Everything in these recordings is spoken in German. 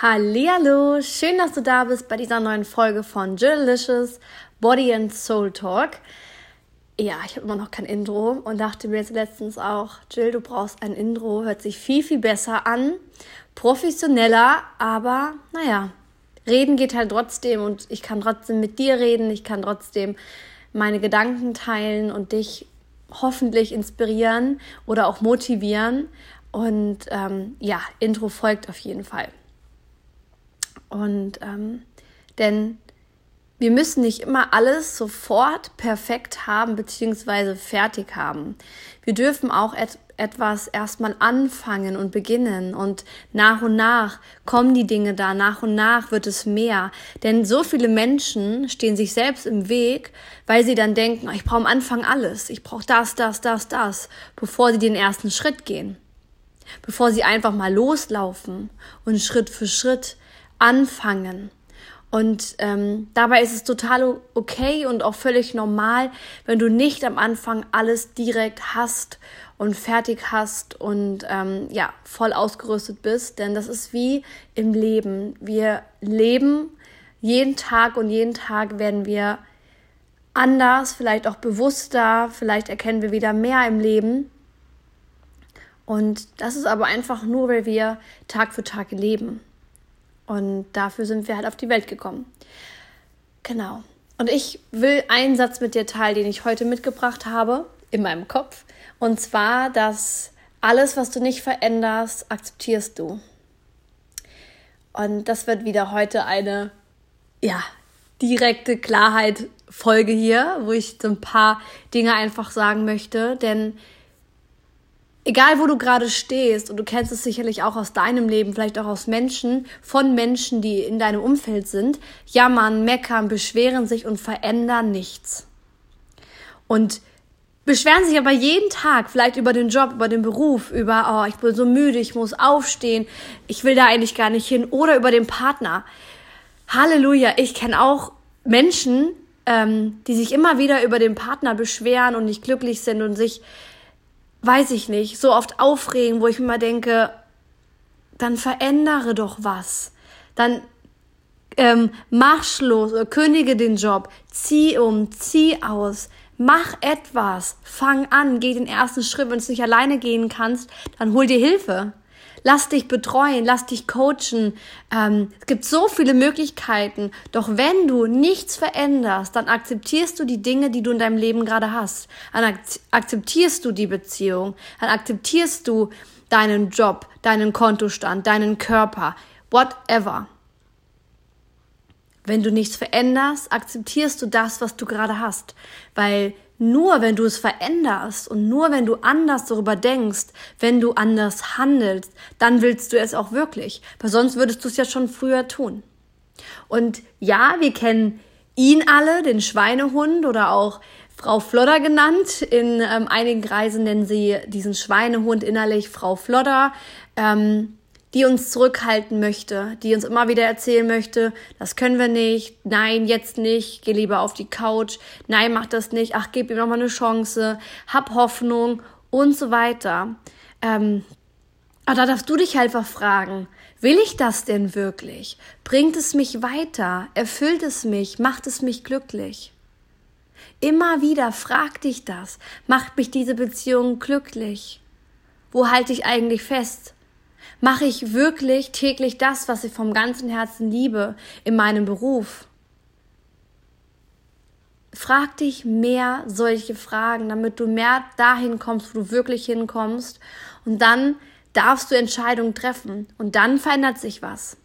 Hallo, schön, dass du da bist bei dieser neuen Folge von Journalicious Body and Soul Talk. Ja, ich habe immer noch kein Intro und dachte mir jetzt letztens auch, Jill, du brauchst ein Intro, hört sich viel, viel besser an, professioneller, aber naja, reden geht halt trotzdem und ich kann trotzdem mit dir reden, ich kann trotzdem meine Gedanken teilen und dich hoffentlich inspirieren oder auch motivieren. Und ähm, ja, Intro folgt auf jeden Fall. Und ähm, denn wir müssen nicht immer alles sofort perfekt haben bzw. fertig haben. Wir dürfen auch et etwas erstmal anfangen und beginnen und nach und nach kommen die Dinge da, nach und nach wird es mehr. Denn so viele Menschen stehen sich selbst im Weg, weil sie dann denken, ich brauche am Anfang alles, ich brauche das, das, das, das, bevor sie den ersten Schritt gehen. Bevor sie einfach mal loslaufen und Schritt für Schritt anfangen. Und ähm, dabei ist es total okay und auch völlig normal, wenn du nicht am Anfang alles direkt hast und fertig hast und ähm, ja voll ausgerüstet bist, denn das ist wie im Leben. Wir leben jeden Tag und jeden Tag werden wir anders, vielleicht auch bewusster, vielleicht erkennen wir wieder mehr im Leben. Und das ist aber einfach nur, weil wir Tag für Tag leben. Und dafür sind wir halt auf die Welt gekommen. Genau. Und ich will einen Satz mit dir teilen, den ich heute mitgebracht habe in meinem Kopf. Und zwar, dass alles, was du nicht veränderst, akzeptierst du. Und das wird wieder heute eine, ja, direkte Klarheit Folge hier, wo ich so ein paar Dinge einfach sagen möchte, denn egal wo du gerade stehst, und du kennst es sicherlich auch aus deinem Leben, vielleicht auch aus Menschen, von Menschen, die in deinem Umfeld sind, jammern, meckern, beschweren sich und verändern nichts. Und beschweren sich aber jeden Tag vielleicht über den Job, über den Beruf, über, oh, ich bin so müde, ich muss aufstehen, ich will da eigentlich gar nicht hin, oder über den Partner. Halleluja, ich kenne auch Menschen, ähm, die sich immer wieder über den Partner beschweren und nicht glücklich sind und sich weiß ich nicht, so oft aufregen, wo ich mir mal denke, dann verändere doch was. Dann ähm, mach Schluss, oder kündige den Job, zieh um, zieh aus, mach etwas, fang an, geh den ersten Schritt. Wenn du nicht alleine gehen kannst, dann hol dir Hilfe. Lass dich betreuen, lass dich coachen. Ähm, es gibt so viele Möglichkeiten. Doch wenn du nichts veränderst, dann akzeptierst du die Dinge, die du in deinem Leben gerade hast. Dann akzeptierst du die Beziehung. Dann akzeptierst du deinen Job, deinen Kontostand, deinen Körper, whatever. Wenn du nichts veränderst, akzeptierst du das, was du gerade hast. Weil nur wenn du es veränderst und nur wenn du anders darüber denkst, wenn du anders handelst, dann willst du es auch wirklich. Weil sonst würdest du es ja schon früher tun. Und ja, wir kennen ihn alle, den Schweinehund oder auch Frau Flodder genannt. In ähm, einigen Kreisen nennen sie diesen Schweinehund innerlich Frau Flodder. Ähm, die uns zurückhalten möchte, die uns immer wieder erzählen möchte, das können wir nicht, nein, jetzt nicht, geh lieber auf die Couch, nein, mach das nicht, ach, gib ihm noch mal eine Chance, hab Hoffnung und so weiter. Ähm, aber da darfst du dich einfach fragen, will ich das denn wirklich? Bringt es mich weiter? Erfüllt es mich? Macht es mich glücklich? Immer wieder frag dich das. Macht mich diese Beziehung glücklich? Wo halte ich eigentlich fest? Mache ich wirklich täglich das, was ich vom ganzen Herzen liebe in meinem Beruf? Frag dich mehr solche Fragen, damit du mehr dahin kommst, wo du wirklich hinkommst. Und dann darfst du Entscheidungen treffen. Und dann verändert sich was.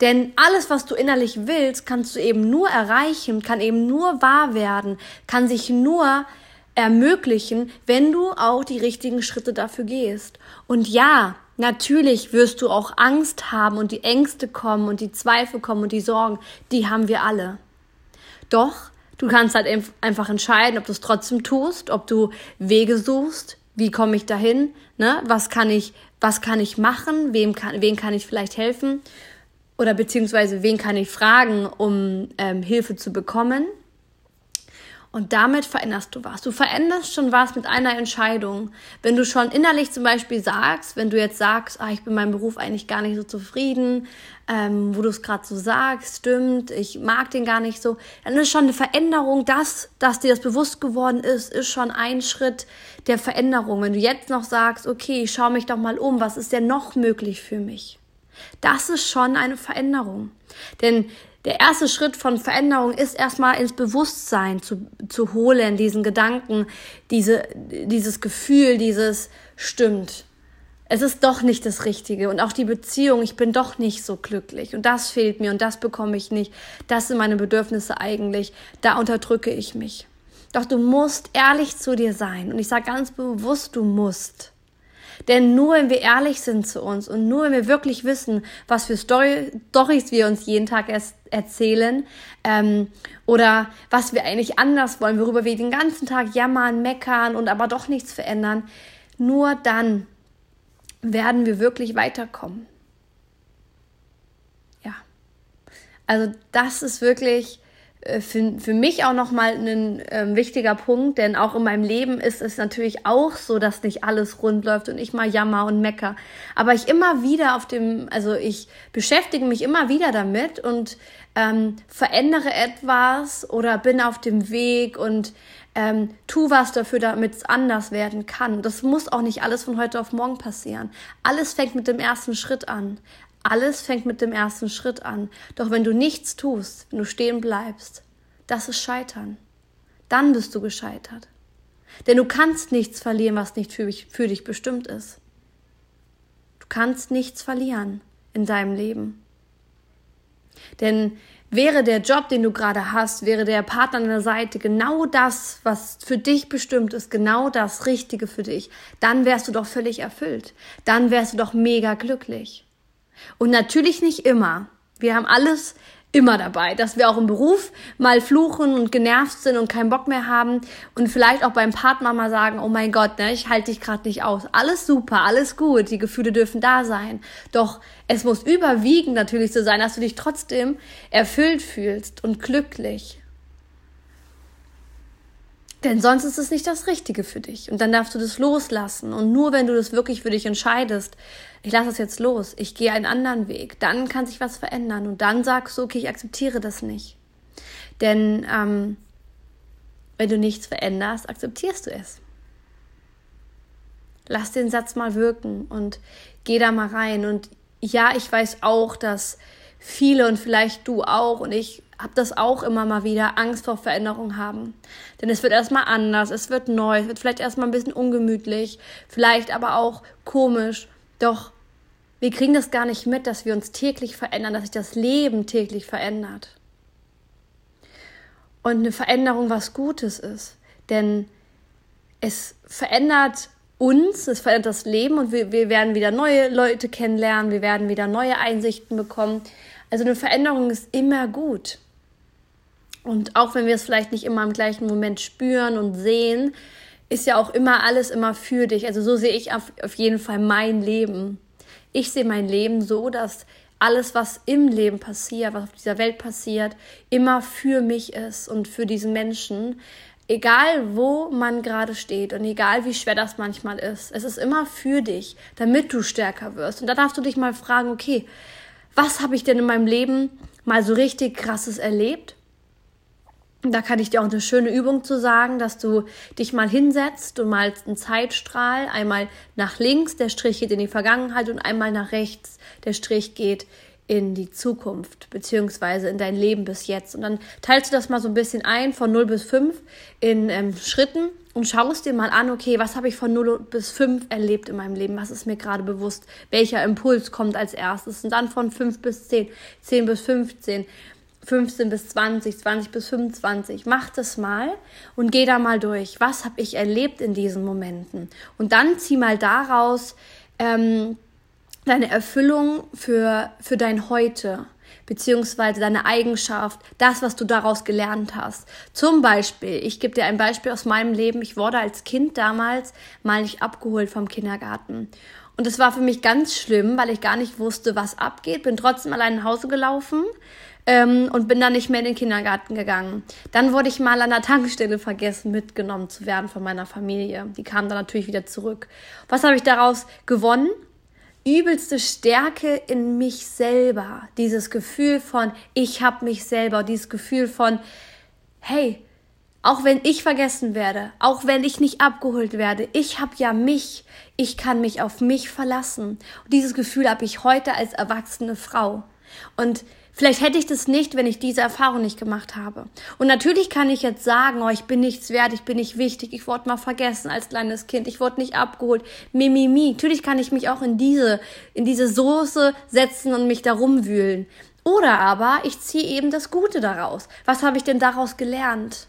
Denn alles, was du innerlich willst, kannst du eben nur erreichen, kann eben nur wahr werden, kann sich nur ermöglichen, wenn du auch die richtigen Schritte dafür gehst. Und ja, Natürlich wirst du auch Angst haben und die Ängste kommen und die Zweifel kommen und die Sorgen, die haben wir alle. Doch du kannst halt einfach entscheiden, ob du es trotzdem tust, ob du Wege suchst, wie komme ich dahin, ne? Was kann ich, was kann ich machen, wem kann, wen kann ich vielleicht helfen oder beziehungsweise wen kann ich fragen, um ähm, Hilfe zu bekommen. Und damit veränderst du was. Du veränderst schon was mit einer Entscheidung. Wenn du schon innerlich zum Beispiel sagst, wenn du jetzt sagst, ah, ich bin meinem Beruf eigentlich gar nicht so zufrieden, ähm, wo du es gerade so sagst, stimmt, ich mag den gar nicht so, dann ist schon eine Veränderung, das, dass dir das bewusst geworden ist, ist schon ein Schritt der Veränderung. Wenn du jetzt noch sagst, okay, ich schaue mich doch mal um, was ist denn noch möglich für mich? Das ist schon eine Veränderung. Denn der erste Schritt von Veränderung ist erstmal ins Bewusstsein zu, zu holen, diesen Gedanken, diese, dieses Gefühl, dieses stimmt. Es ist doch nicht das Richtige und auch die Beziehung, ich bin doch nicht so glücklich und das fehlt mir und das bekomme ich nicht. Das sind meine Bedürfnisse eigentlich. Da unterdrücke ich mich. Doch du musst ehrlich zu dir sein und ich sage ganz bewusst, du musst. Denn nur wenn wir ehrlich sind zu uns und nur wenn wir wirklich wissen, was für Story Storys wir uns jeden Tag erst erzählen ähm, oder was wir eigentlich anders wollen, worüber wir den ganzen Tag jammern, meckern und aber doch nichts verändern, nur dann werden wir wirklich weiterkommen. Ja. Also das ist wirklich für, für mich auch nochmal ein äh, wichtiger Punkt, denn auch in meinem Leben ist es natürlich auch so, dass nicht alles rund läuft und ich mal jammer und mecker. Aber ich immer wieder auf dem, also ich beschäftige mich immer wieder damit und ähm, verändere etwas oder bin auf dem Weg und ähm, tu was dafür, damit es anders werden kann. Das muss auch nicht alles von heute auf morgen passieren. Alles fängt mit dem ersten Schritt an. Alles fängt mit dem ersten Schritt an. Doch wenn du nichts tust, wenn du stehen bleibst, das ist Scheitern. Dann bist du gescheitert. Denn du kannst nichts verlieren, was nicht für dich, für dich bestimmt ist. Du kannst nichts verlieren in deinem Leben. Denn wäre der Job, den du gerade hast, wäre der Partner an der Seite genau das, was für dich bestimmt ist, genau das Richtige für dich, dann wärst du doch völlig erfüllt. Dann wärst du doch mega glücklich. Und natürlich nicht immer. Wir haben alles immer dabei, dass wir auch im Beruf mal fluchen und genervt sind und keinen Bock mehr haben und vielleicht auch beim Partner mal sagen, oh mein Gott, ne, ich halte dich gerade nicht aus. Alles super, alles gut, die Gefühle dürfen da sein. Doch es muss überwiegend natürlich so sein, dass du dich trotzdem erfüllt fühlst und glücklich. Denn sonst ist es nicht das Richtige für dich. Und dann darfst du das loslassen. Und nur wenn du das wirklich für dich entscheidest, ich lasse das jetzt los, ich gehe einen anderen Weg, dann kann sich was verändern. Und dann sagst du, okay, ich akzeptiere das nicht. Denn ähm, wenn du nichts veränderst, akzeptierst du es. Lass den Satz mal wirken und geh da mal rein. Und ja, ich weiß auch, dass viele und vielleicht du auch und ich habe das auch immer mal wieder, Angst vor Veränderung haben. Denn es wird erstmal anders, es wird neu, es wird vielleicht erstmal ein bisschen ungemütlich, vielleicht aber auch komisch. Doch wir kriegen das gar nicht mit, dass wir uns täglich verändern, dass sich das Leben täglich verändert. Und eine Veränderung was Gutes ist. Denn es verändert uns, es verändert das Leben und wir, wir werden wieder neue Leute kennenlernen, wir werden wieder neue Einsichten bekommen. Also eine Veränderung ist immer gut. Und auch wenn wir es vielleicht nicht immer im gleichen Moment spüren und sehen, ist ja auch immer alles immer für dich. Also so sehe ich auf, auf jeden Fall mein Leben. Ich sehe mein Leben so, dass alles, was im Leben passiert, was auf dieser Welt passiert, immer für mich ist und für diesen Menschen. Egal, wo man gerade steht und egal, wie schwer das manchmal ist, es ist immer für dich, damit du stärker wirst. Und da darfst du dich mal fragen, okay, was habe ich denn in meinem Leben mal so richtig krasses erlebt? Da kann ich dir auch eine schöne Übung zu sagen, dass du dich mal hinsetzt und malst einen Zeitstrahl. Einmal nach links, der Strich geht in die Vergangenheit und einmal nach rechts, der Strich geht in die Zukunft, beziehungsweise in dein Leben bis jetzt. Und dann teilst du das mal so ein bisschen ein von 0 bis 5 in ähm, Schritten und schaust dir mal an, okay, was habe ich von 0 bis 5 erlebt in meinem Leben? Was ist mir gerade bewusst? Welcher Impuls kommt als erstes? Und dann von 5 bis 10, 10 bis 15 15 bis 20, 20 bis 25. Mach das mal und geh da mal durch. Was habe ich erlebt in diesen Momenten? Und dann zieh mal daraus ähm, deine Erfüllung für, für dein Heute beziehungsweise deine Eigenschaft, das, was du daraus gelernt hast. Zum Beispiel, ich gebe dir ein Beispiel aus meinem Leben. Ich wurde als Kind damals mal nicht abgeholt vom Kindergarten. Und das war für mich ganz schlimm, weil ich gar nicht wusste, was abgeht. Bin trotzdem allein nach Hause gelaufen ähm, und bin dann nicht mehr in den Kindergarten gegangen. Dann wurde ich mal an der Tankstelle vergessen, mitgenommen zu werden von meiner Familie. Die kam dann natürlich wieder zurück. Was habe ich daraus gewonnen? Übelste Stärke in mich selber. Dieses Gefühl von, ich habe mich selber. Dieses Gefühl von, hey, auch wenn ich vergessen werde, auch wenn ich nicht abgeholt werde, ich habe ja mich, ich kann mich auf mich verlassen. Und dieses Gefühl habe ich heute als erwachsene Frau. Und vielleicht hätte ich das nicht, wenn ich diese Erfahrung nicht gemacht habe. Und natürlich kann ich jetzt sagen, oh, ich bin nichts wert, ich bin nicht wichtig, ich wurde mal vergessen als kleines Kind, ich wurde nicht abgeholt, mimimi. Mi, mi. Natürlich kann ich mich auch in diese, in diese Soße setzen und mich darum wühlen. Oder aber ich ziehe eben das Gute daraus. Was habe ich denn daraus gelernt?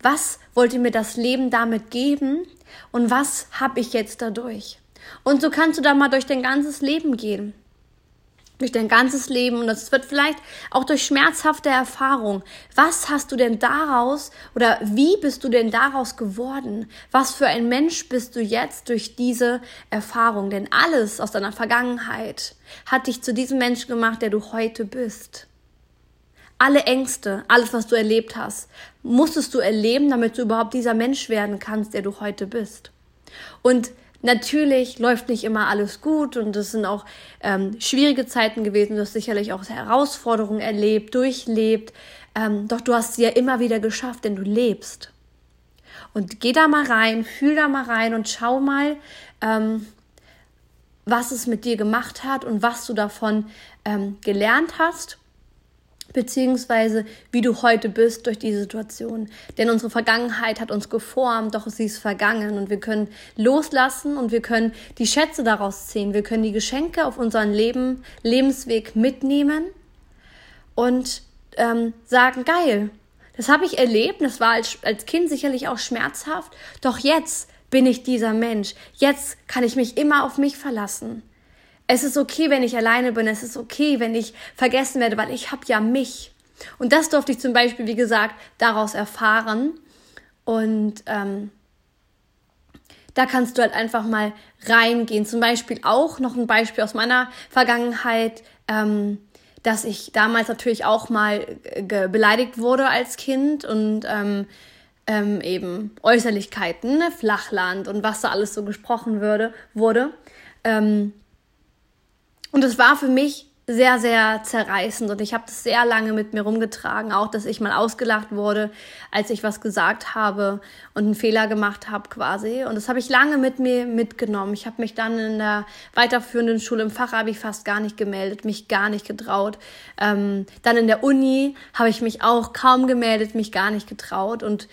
Was wollte mir das Leben damit geben und was habe ich jetzt dadurch? Und so kannst du da mal durch dein ganzes Leben gehen. Durch dein ganzes Leben und das wird vielleicht auch durch schmerzhafte Erfahrungen. Was hast du denn daraus oder wie bist du denn daraus geworden? Was für ein Mensch bist du jetzt durch diese Erfahrung? Denn alles aus deiner Vergangenheit hat dich zu diesem Menschen gemacht, der du heute bist alle Ängste, alles, was du erlebt hast, musstest du erleben, damit du überhaupt dieser Mensch werden kannst, der du heute bist. Und natürlich läuft nicht immer alles gut und es sind auch ähm, schwierige Zeiten gewesen. Du hast sicherlich auch Herausforderungen erlebt, durchlebt. Ähm, doch du hast sie ja immer wieder geschafft, denn du lebst. Und geh da mal rein, fühl da mal rein und schau mal, ähm, was es mit dir gemacht hat und was du davon ähm, gelernt hast beziehungsweise wie du heute bist durch die Situation. Denn unsere Vergangenheit hat uns geformt, doch sie ist vergangen und wir können loslassen und wir können die Schätze daraus ziehen. Wir können die Geschenke auf unseren Leben, Lebensweg mitnehmen und ähm, sagen, geil, das habe ich erlebt, das war als, als Kind sicherlich auch schmerzhaft, doch jetzt bin ich dieser Mensch. Jetzt kann ich mich immer auf mich verlassen. Es ist okay, wenn ich alleine bin. Es ist okay, wenn ich vergessen werde, weil ich habe ja mich. Und das durfte ich zum Beispiel, wie gesagt, daraus erfahren. Und ähm, da kannst du halt einfach mal reingehen. Zum Beispiel auch noch ein Beispiel aus meiner Vergangenheit, ähm, dass ich damals natürlich auch mal beleidigt wurde als Kind und ähm, ähm, eben Äußerlichkeiten, ne? Flachland und was da alles so gesprochen würde, wurde. Ähm, und es war für mich sehr, sehr zerreißend und ich habe das sehr lange mit mir rumgetragen, auch dass ich mal ausgelacht wurde, als ich was gesagt habe und einen Fehler gemacht habe quasi. Und das habe ich lange mit mir mitgenommen. Ich habe mich dann in der weiterführenden Schule im Fachabi fast gar nicht gemeldet, mich gar nicht getraut. Ähm, dann in der Uni habe ich mich auch kaum gemeldet, mich gar nicht getraut und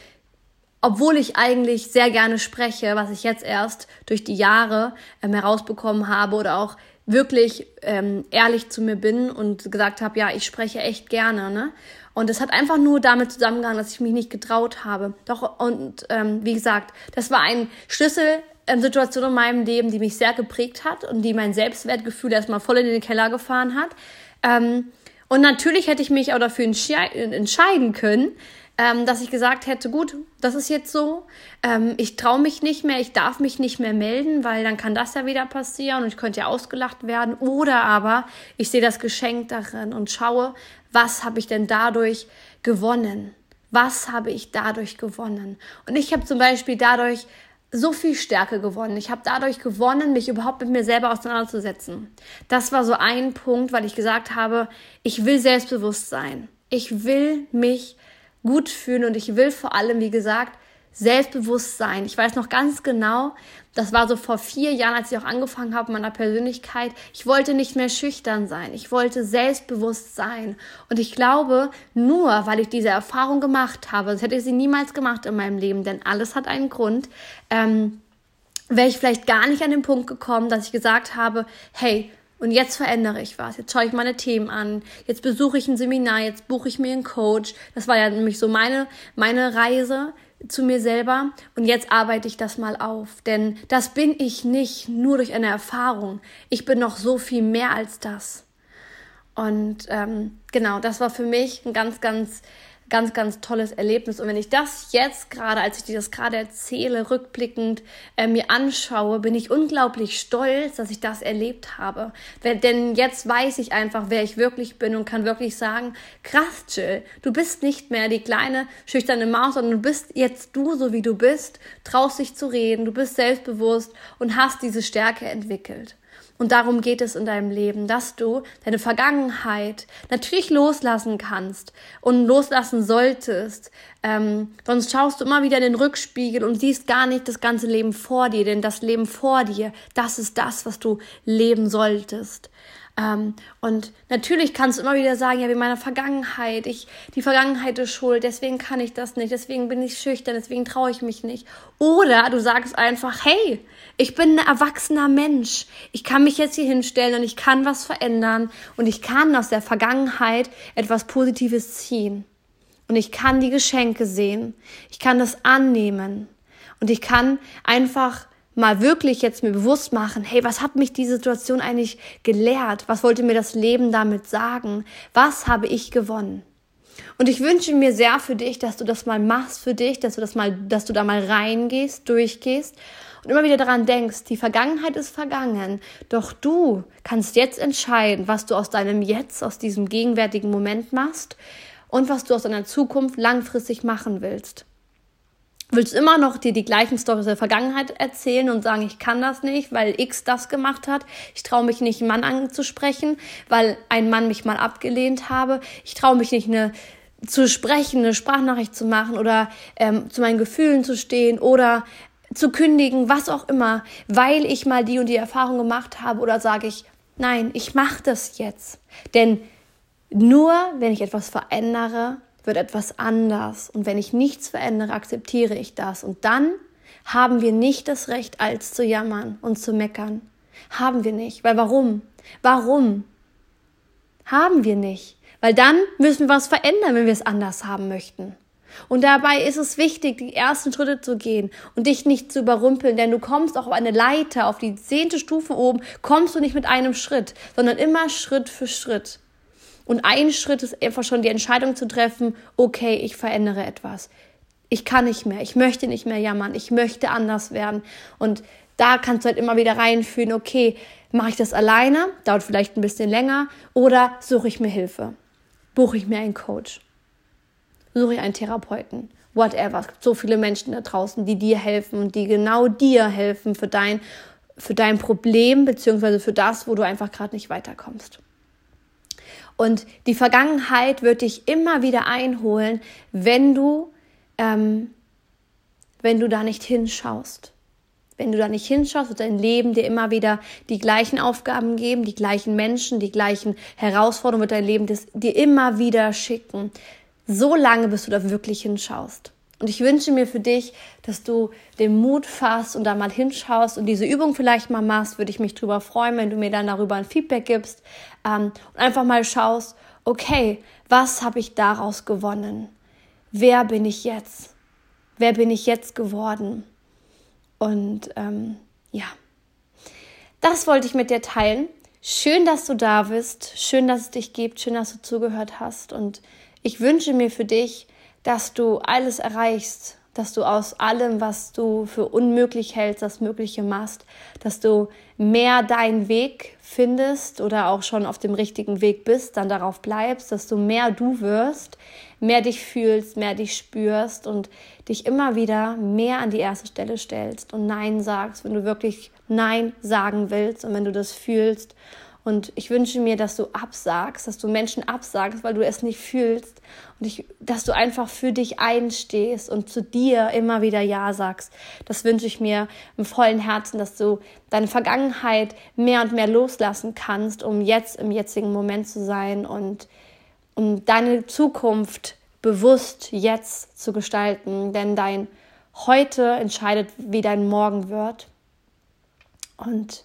obwohl ich eigentlich sehr gerne spreche, was ich jetzt erst durch die Jahre ähm, herausbekommen habe oder auch wirklich ähm, ehrlich zu mir bin und gesagt habe, ja, ich spreche echt gerne, ne? Und es hat einfach nur damit zusammengehangen, dass ich mich nicht getraut habe. Doch, und ähm, wie gesagt, das war ein Schlüsselsituation in meinem Leben, die mich sehr geprägt hat und die mein Selbstwertgefühl erstmal voll in den Keller gefahren hat. Ähm, und natürlich hätte ich mich auch dafür entscheiden können, ähm, dass ich gesagt hätte, gut, das ist jetzt so, ähm, ich traue mich nicht mehr, ich darf mich nicht mehr melden, weil dann kann das ja wieder passieren und ich könnte ja ausgelacht werden. Oder aber ich sehe das Geschenk darin und schaue, was habe ich denn dadurch gewonnen? Was habe ich dadurch gewonnen? Und ich habe zum Beispiel dadurch so viel Stärke gewonnen. Ich habe dadurch gewonnen, mich überhaupt mit mir selber auseinanderzusetzen. Das war so ein Punkt, weil ich gesagt habe, ich will selbstbewusst sein. Ich will mich gut fühlen und ich will vor allem, wie gesagt, selbstbewusst sein. Ich weiß noch ganz genau, das war so vor vier Jahren, als ich auch angefangen habe meiner Persönlichkeit. Ich wollte nicht mehr schüchtern sein. Ich wollte selbstbewusst sein. Und ich glaube, nur weil ich diese Erfahrung gemacht habe, das hätte ich sie niemals gemacht in meinem Leben, denn alles hat einen Grund, ähm, wäre ich vielleicht gar nicht an den Punkt gekommen, dass ich gesagt habe, hey, und jetzt verändere ich was. Jetzt schaue ich meine Themen an. Jetzt besuche ich ein Seminar. Jetzt buche ich mir einen Coach. Das war ja nämlich so meine, meine Reise zu mir selber. Und jetzt arbeite ich das mal auf. Denn das bin ich nicht nur durch eine Erfahrung. Ich bin noch so viel mehr als das. Und ähm, genau, das war für mich ein ganz, ganz ganz, ganz tolles Erlebnis. Und wenn ich das jetzt gerade, als ich dir das gerade erzähle, rückblickend äh, mir anschaue, bin ich unglaublich stolz, dass ich das erlebt habe. Denn jetzt weiß ich einfach, wer ich wirklich bin und kann wirklich sagen, krass, Jill, du bist nicht mehr die kleine, schüchterne Maus, sondern du bist jetzt du, so wie du bist, traust dich zu reden, du bist selbstbewusst und hast diese Stärke entwickelt. Und darum geht es in deinem Leben, dass du deine Vergangenheit natürlich loslassen kannst und loslassen solltest. Ähm, sonst schaust du immer wieder in den Rückspiegel und siehst gar nicht das ganze Leben vor dir, denn das Leben vor dir, das ist das, was du leben solltest. Ähm, und natürlich kannst du immer wieder sagen, ja, wie meine Vergangenheit, ich, die Vergangenheit ist schuld, deswegen kann ich das nicht, deswegen bin ich schüchtern, deswegen traue ich mich nicht. Oder du sagst einfach, hey, ich bin ein erwachsener Mensch, ich kann mich jetzt hier hinstellen und ich kann was verändern und ich kann aus der Vergangenheit etwas Positives ziehen. Und ich kann die Geschenke sehen, ich kann das annehmen und ich kann einfach mal wirklich jetzt mir bewusst machen, hey, was hat mich die Situation eigentlich gelehrt? Was wollte mir das Leben damit sagen? Was habe ich gewonnen? Und ich wünsche mir sehr für dich, dass du das mal machst für dich, dass du das mal, dass du da mal reingehst, durchgehst und immer wieder daran denkst, die Vergangenheit ist vergangen, doch du kannst jetzt entscheiden, was du aus deinem Jetzt, aus diesem gegenwärtigen Moment machst und was du aus deiner Zukunft langfristig machen willst willst immer noch dir die gleichen Storys der Vergangenheit erzählen und sagen, ich kann das nicht, weil X das gemacht hat. Ich traue mich nicht, einen Mann anzusprechen, weil ein Mann mich mal abgelehnt habe. Ich traue mich nicht, eine zu sprechen, eine Sprachnachricht zu machen oder ähm, zu meinen Gefühlen zu stehen oder zu kündigen, was auch immer, weil ich mal die und die Erfahrung gemacht habe oder sage ich, nein, ich mache das jetzt. Denn nur wenn ich etwas verändere, wird etwas anders. Und wenn ich nichts verändere, akzeptiere ich das. Und dann haben wir nicht das Recht, als zu jammern und zu meckern. Haben wir nicht. Weil warum? Warum? Haben wir nicht. Weil dann müssen wir was verändern, wenn wir es anders haben möchten. Und dabei ist es wichtig, die ersten Schritte zu gehen und dich nicht zu überrumpeln, denn du kommst auch auf eine Leiter, auf die zehnte Stufe oben, kommst du nicht mit einem Schritt, sondern immer Schritt für Schritt. Und ein Schritt ist einfach schon die Entscheidung zu treffen, okay, ich verändere etwas. Ich kann nicht mehr, ich möchte nicht mehr jammern, ich möchte anders werden. Und da kannst du halt immer wieder reinfühlen, okay, mache ich das alleine, dauert vielleicht ein bisschen länger, oder suche ich mir Hilfe? Buche ich mir einen Coach? Suche ich einen Therapeuten? Whatever. Es gibt so viele Menschen da draußen, die dir helfen und die genau dir helfen für dein, für dein Problem, beziehungsweise für das, wo du einfach gerade nicht weiterkommst. Und die Vergangenheit wird dich immer wieder einholen, wenn du, ähm, wenn du da nicht hinschaust. Wenn du da nicht hinschaust, wird dein Leben dir immer wieder die gleichen Aufgaben geben, die gleichen Menschen, die gleichen Herausforderungen wird dein Leben dir immer wieder schicken. So lange, bis du da wirklich hinschaust. Und ich wünsche mir für dich, dass du den Mut fasst und da mal hinschaust und diese Übung vielleicht mal machst. Würde ich mich drüber freuen, wenn du mir dann darüber ein Feedback gibst ähm, und einfach mal schaust, okay, was habe ich daraus gewonnen? Wer bin ich jetzt? Wer bin ich jetzt geworden? Und ähm, ja, das wollte ich mit dir teilen. Schön, dass du da bist. Schön, dass es dich gibt. Schön, dass du zugehört hast. Und ich wünsche mir für dich, dass du alles erreichst, dass du aus allem, was du für unmöglich hältst, das Mögliche machst, dass du mehr deinen Weg findest oder auch schon auf dem richtigen Weg bist, dann darauf bleibst, dass du mehr du wirst, mehr dich fühlst, mehr dich spürst und dich immer wieder mehr an die erste Stelle stellst und Nein sagst, wenn du wirklich Nein sagen willst und wenn du das fühlst und ich wünsche mir, dass du absagst, dass du Menschen absagst, weil du es nicht fühlst. Und ich, dass du einfach für dich einstehst und zu dir immer wieder Ja sagst. Das wünsche ich mir im vollen Herzen, dass du deine Vergangenheit mehr und mehr loslassen kannst, um jetzt im jetzigen Moment zu sein und um deine Zukunft bewusst jetzt zu gestalten. Denn dein Heute entscheidet, wie dein Morgen wird. Und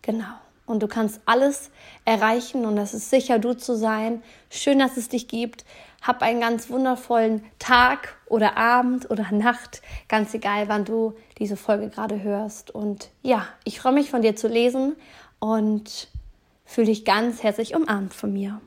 genau und du kannst alles erreichen und es ist sicher, du zu sein. Schön, dass es dich gibt. Hab einen ganz wundervollen Tag oder Abend oder Nacht, ganz egal, wann du diese Folge gerade hörst. Und ja, ich freue mich von dir zu lesen und fühle dich ganz herzlich umarmt von mir.